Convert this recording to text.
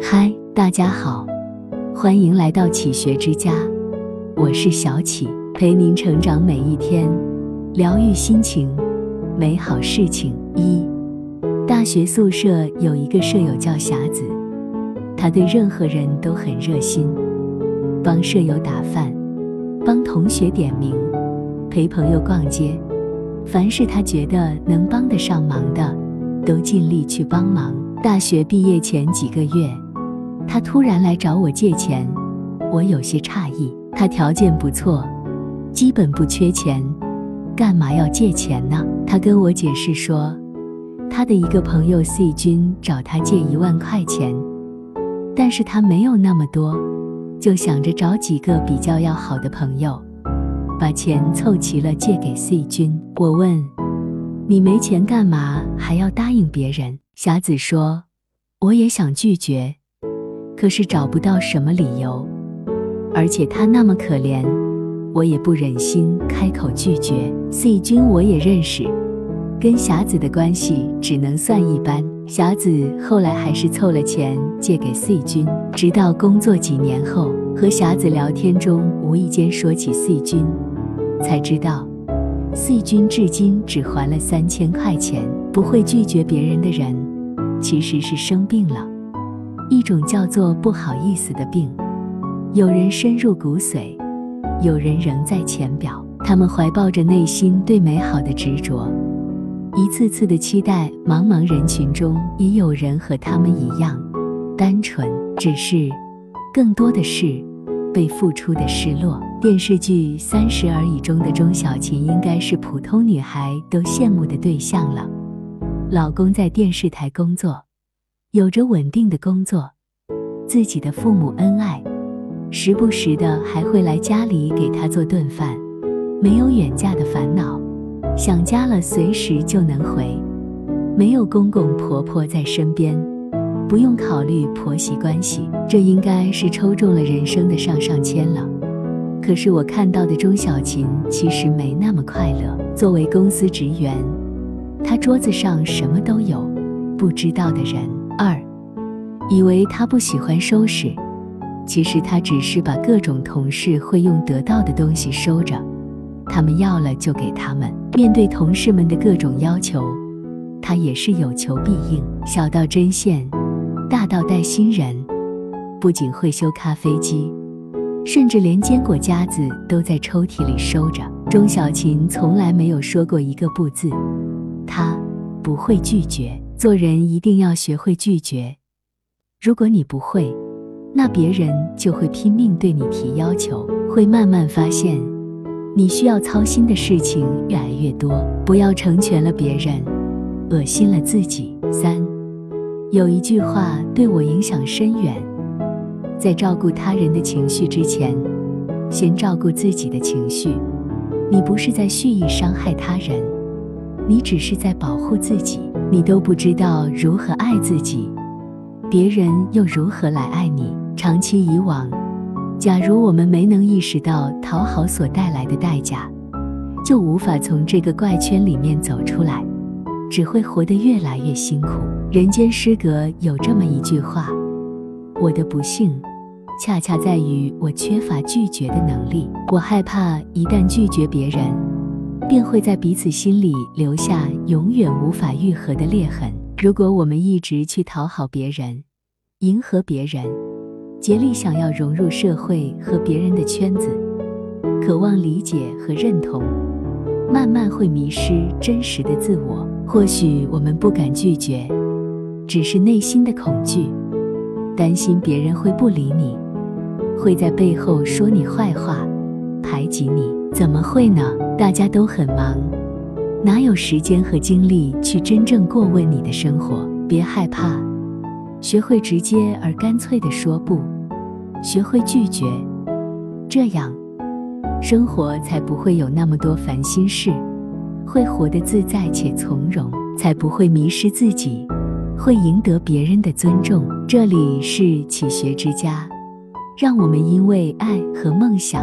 嗨，大家好，欢迎来到启学之家，我是小启，陪您成长每一天，疗愈心情，美好事情。一，大学宿舍有一个舍友叫霞子，她对任何人都很热心，帮舍友打饭，帮同学点名，陪朋友逛街，凡是她觉得能帮得上忙的，都尽力去帮忙。大学毕业前几个月。他突然来找我借钱，我有些诧异。他条件不错，基本不缺钱，干嘛要借钱呢？他跟我解释说，他的一个朋友 C 君找他借一万块钱，但是他没有那么多，就想着找几个比较要好的朋友，把钱凑齐了借给 C 君。我问，你没钱干嘛还要答应别人？霞子说，我也想拒绝。可是找不到什么理由，而且他那么可怜，我也不忍心开口拒绝。C 君我也认识，跟霞子的关系只能算一般。霞子后来还是凑了钱借给 C 君，直到工作几年后，和霞子聊天中无意间说起 C 君，才知道 C 君至今只还了三千块钱。不会拒绝别人的人，其实是生病了。一种叫做不好意思的病，有人深入骨髓，有人仍在浅表。他们怀抱着内心对美好的执着，一次次的期待。茫茫人群中，也有人和他们一样单纯，只是更多的是被付出的失落。电视剧《三十而已》中的钟小琴，应该是普通女孩都羡慕的对象了。老公在电视台工作。有着稳定的工作，自己的父母恩爱，时不时的还会来家里给他做顿饭，没有远嫁的烦恼，想家了随时就能回，没有公公婆婆在身边，不用考虑婆媳关系，这应该是抽中了人生的上上签了。可是我看到的钟小琴其实没那么快乐。作为公司职员，她桌子上什么都有，不知道的人。二，以为他不喜欢收拾，其实他只是把各种同事会用得到的东西收着，他们要了就给他们。面对同事们的各种要求，他也是有求必应，小到针线，大到带新人。不仅会修咖啡机，甚至连坚果夹子都在抽屉里收着。钟小琴从来没有说过一个不字，她不会拒绝。做人一定要学会拒绝。如果你不会，那别人就会拼命对你提要求，会慢慢发现你需要操心的事情越来越多。不要成全了别人，恶心了自己。三，有一句话对我影响深远：在照顾他人的情绪之前，先照顾自己的情绪。你不是在蓄意伤害他人，你只是在保护自己。你都不知道如何爱自己，别人又如何来爱你？长期以往，假如我们没能意识到讨好所带来的代价，就无法从这个怪圈里面走出来，只会活得越来越辛苦。人间失格有这么一句话：我的不幸，恰恰在于我缺乏拒绝的能力。我害怕一旦拒绝别人。便会在彼此心里留下永远无法愈合的裂痕。如果我们一直去讨好别人、迎合别人，竭力想要融入社会和别人的圈子，渴望理解和认同，慢慢会迷失真实的自我。或许我们不敢拒绝，只是内心的恐惧，担心别人会不理你，会在背后说你坏话，排挤你。怎么会呢？大家都很忙，哪有时间和精力去真正过问你的生活？别害怕，学会直接而干脆地说不，学会拒绝，这样生活才不会有那么多烦心事，会活得自在且从容，才不会迷失自己，会赢得别人的尊重。这里是启学之家，让我们因为爱和梦想。